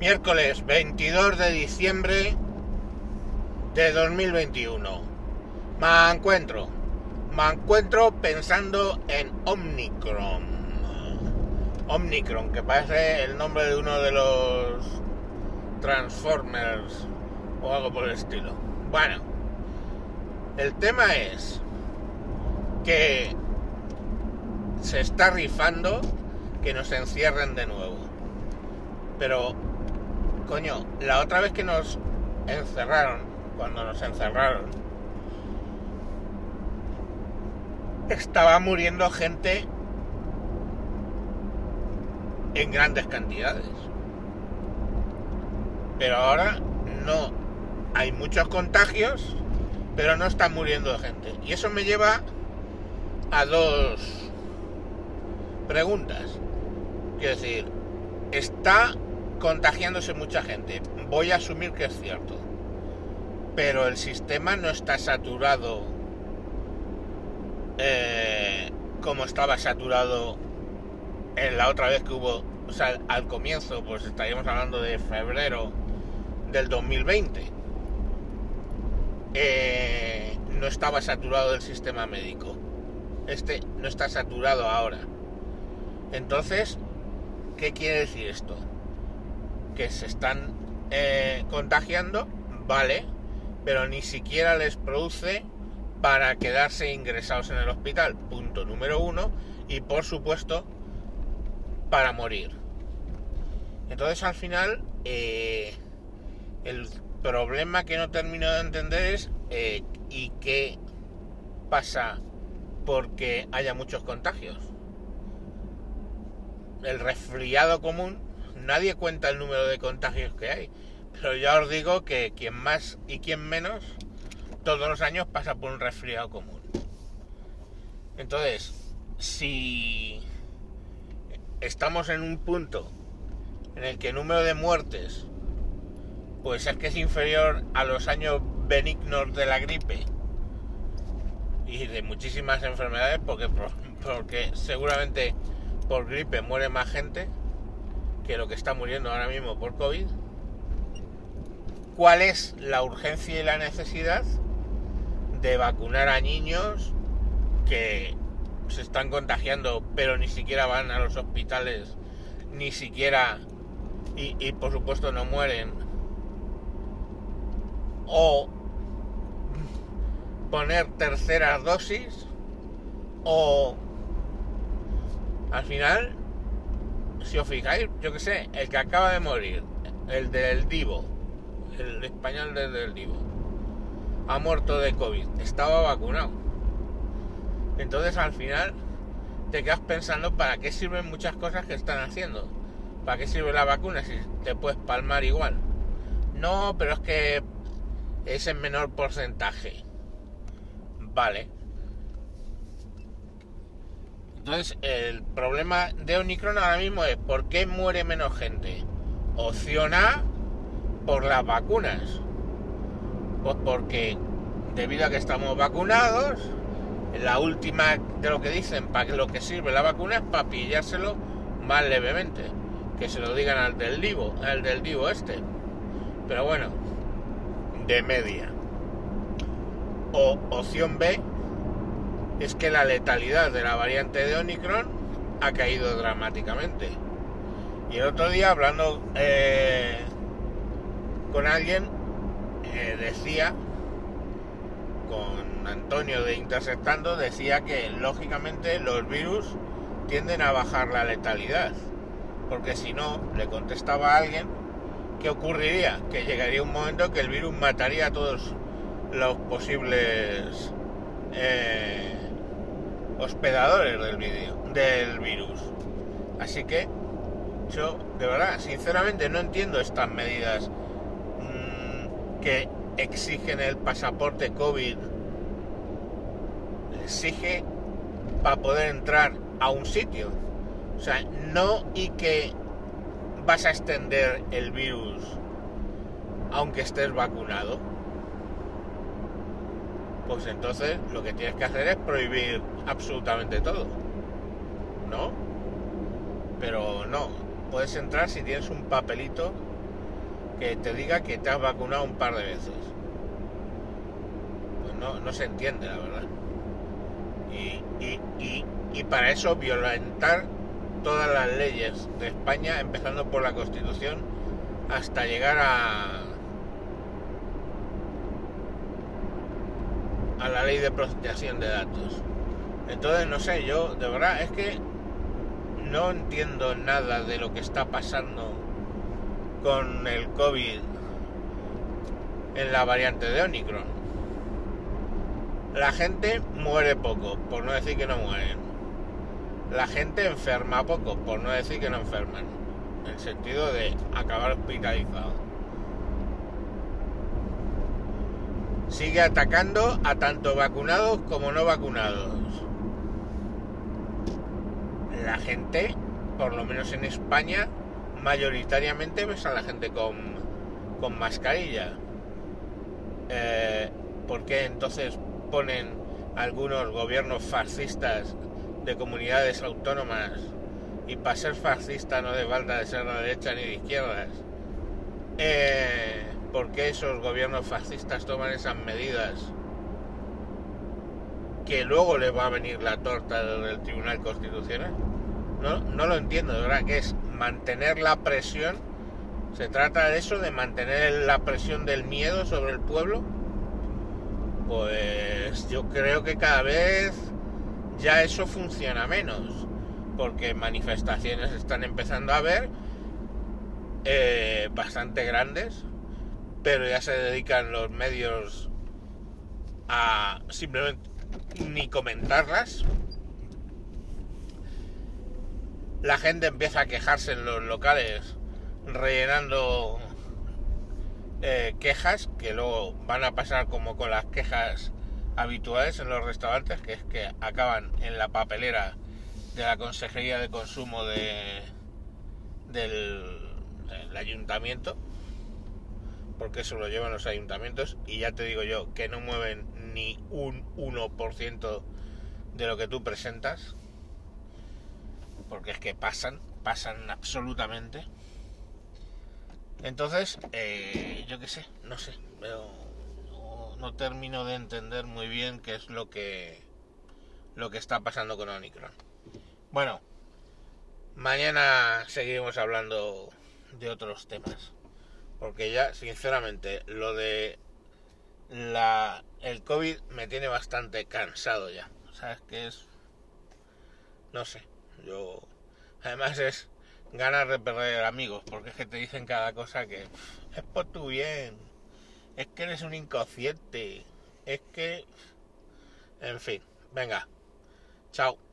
Miércoles 22 de diciembre de 2021. Me encuentro. Me encuentro pensando en Omnicron. Omnicron, que parece el nombre de uno de los Transformers o algo por el estilo. Bueno, el tema es que se está rifando que nos encierren de nuevo. Pero Coño, la otra vez que nos encerraron, cuando nos encerraron, estaba muriendo gente en grandes cantidades. Pero ahora no. Hay muchos contagios, pero no están muriendo gente. Y eso me lleva a dos preguntas. Quiero decir, ¿está contagiándose mucha gente. Voy a asumir que es cierto. Pero el sistema no está saturado eh, como estaba saturado en la otra vez que hubo, o sea, al comienzo, pues estaríamos hablando de febrero del 2020. Eh, no estaba saturado el sistema médico. Este no está saturado ahora. Entonces, ¿qué quiere decir esto? Que se están eh, contagiando, vale, pero ni siquiera les produce para quedarse ingresados en el hospital, punto número uno, y por supuesto para morir. Entonces al final eh, el problema que no termino de entender es eh, y qué pasa porque haya muchos contagios. El resfriado común nadie cuenta el número de contagios que hay. Pero ya os digo que quien más y quien menos, todos los años pasa por un resfriado común. Entonces, si estamos en un punto en el que el número de muertes, pues es que es inferior a los años benignos de la gripe y de muchísimas enfermedades, porque, porque seguramente por gripe muere más gente, que lo que está muriendo ahora mismo por COVID, cuál es la urgencia y la necesidad de vacunar a niños que se están contagiando pero ni siquiera van a los hospitales, ni siquiera, y, por supuesto no mueren, o poner terceras dosis, o al final si os fijáis, yo que sé, el que acaba de morir, el del Divo, el español del Divo, ha muerto de COVID, estaba vacunado. Entonces al final te quedas pensando para qué sirven muchas cosas que están haciendo. ¿Para qué sirve la vacuna si te puedes palmar igual? No, pero es que es en menor porcentaje. Vale, entonces, el problema de Omicron ahora mismo es ¿por qué muere menos gente? Opción A, por las vacunas. Pues porque debido a que estamos vacunados, la última de lo que dicen, para lo que sirve la vacuna es para pillárselo más levemente. Que se lo digan al del divo, al del divo este. Pero bueno, de media. O opción B, es que la letalidad de la variante de Omicron ha caído dramáticamente. Y el otro día hablando eh, con alguien eh, decía, con Antonio de Interceptando, decía que lógicamente los virus tienden a bajar la letalidad. Porque si no, le contestaba a alguien, ¿qué ocurriría? Que llegaría un momento que el virus mataría a todos los posibles eh, hospedadores del, video, del virus. Así que yo, de verdad, sinceramente no entiendo estas medidas mm, que exigen el pasaporte COVID. Exige para poder entrar a un sitio. O sea, no y que vas a extender el virus aunque estés vacunado pues entonces lo que tienes que hacer es prohibir absolutamente todo. ¿No? Pero no, puedes entrar si tienes un papelito que te diga que te has vacunado un par de veces. Pues no, no se entiende, la verdad. Y, y, y, y para eso violentar todas las leyes de España, empezando por la Constitución, hasta llegar a, a la ley de protección de datos. Entonces, no sé, yo de verdad es que no entiendo nada de lo que está pasando con el COVID en la variante de Omicron. La gente muere poco, por no decir que no mueren. La gente enferma poco, por no decir que no enferman. En el sentido de acabar hospitalizado. Sigue atacando a tanto vacunados como no vacunados. La gente, por lo menos en España, mayoritariamente ves a la gente con, con mascarilla. Eh, ¿Por qué entonces ponen algunos gobiernos fascistas de comunidades autónomas y para ser fascista no de falta de ser de derecha ni de izquierdas? Eh, ¿Por qué esos gobiernos fascistas toman esas medidas? Que luego le va a venir la torta del Tribunal Constitucional. No, no lo entiendo, de verdad, que es mantener la presión. Se trata de eso, de mantener la presión del miedo sobre el pueblo. Pues yo creo que cada vez ya eso funciona menos. Porque manifestaciones están empezando a haber eh, bastante grandes. Pero ya se dedican los medios a simplemente ni comentarlas. La gente empieza a quejarse en los locales rellenando eh, quejas que luego van a pasar como con las quejas habituales en los restaurantes que es que acaban en la papelera de la Consejería de Consumo de, del, del ayuntamiento porque eso lo llevan los ayuntamientos y ya te digo yo que no mueven ni un 1% de lo que tú presentas porque es que pasan, pasan absolutamente. Entonces, eh, yo qué sé, no sé, pero no, termino de entender muy bien qué es lo que lo que está pasando con Omicron. Bueno, mañana seguiremos hablando de otros temas, porque ya, sinceramente, lo de la el COVID me tiene bastante cansado ya. ¿Sabes qué es? No sé. Yo, además es ganas de perder amigos, porque es que te dicen cada cosa que es por tu bien, es que eres un inconsciente, es que, en fin, venga, chao.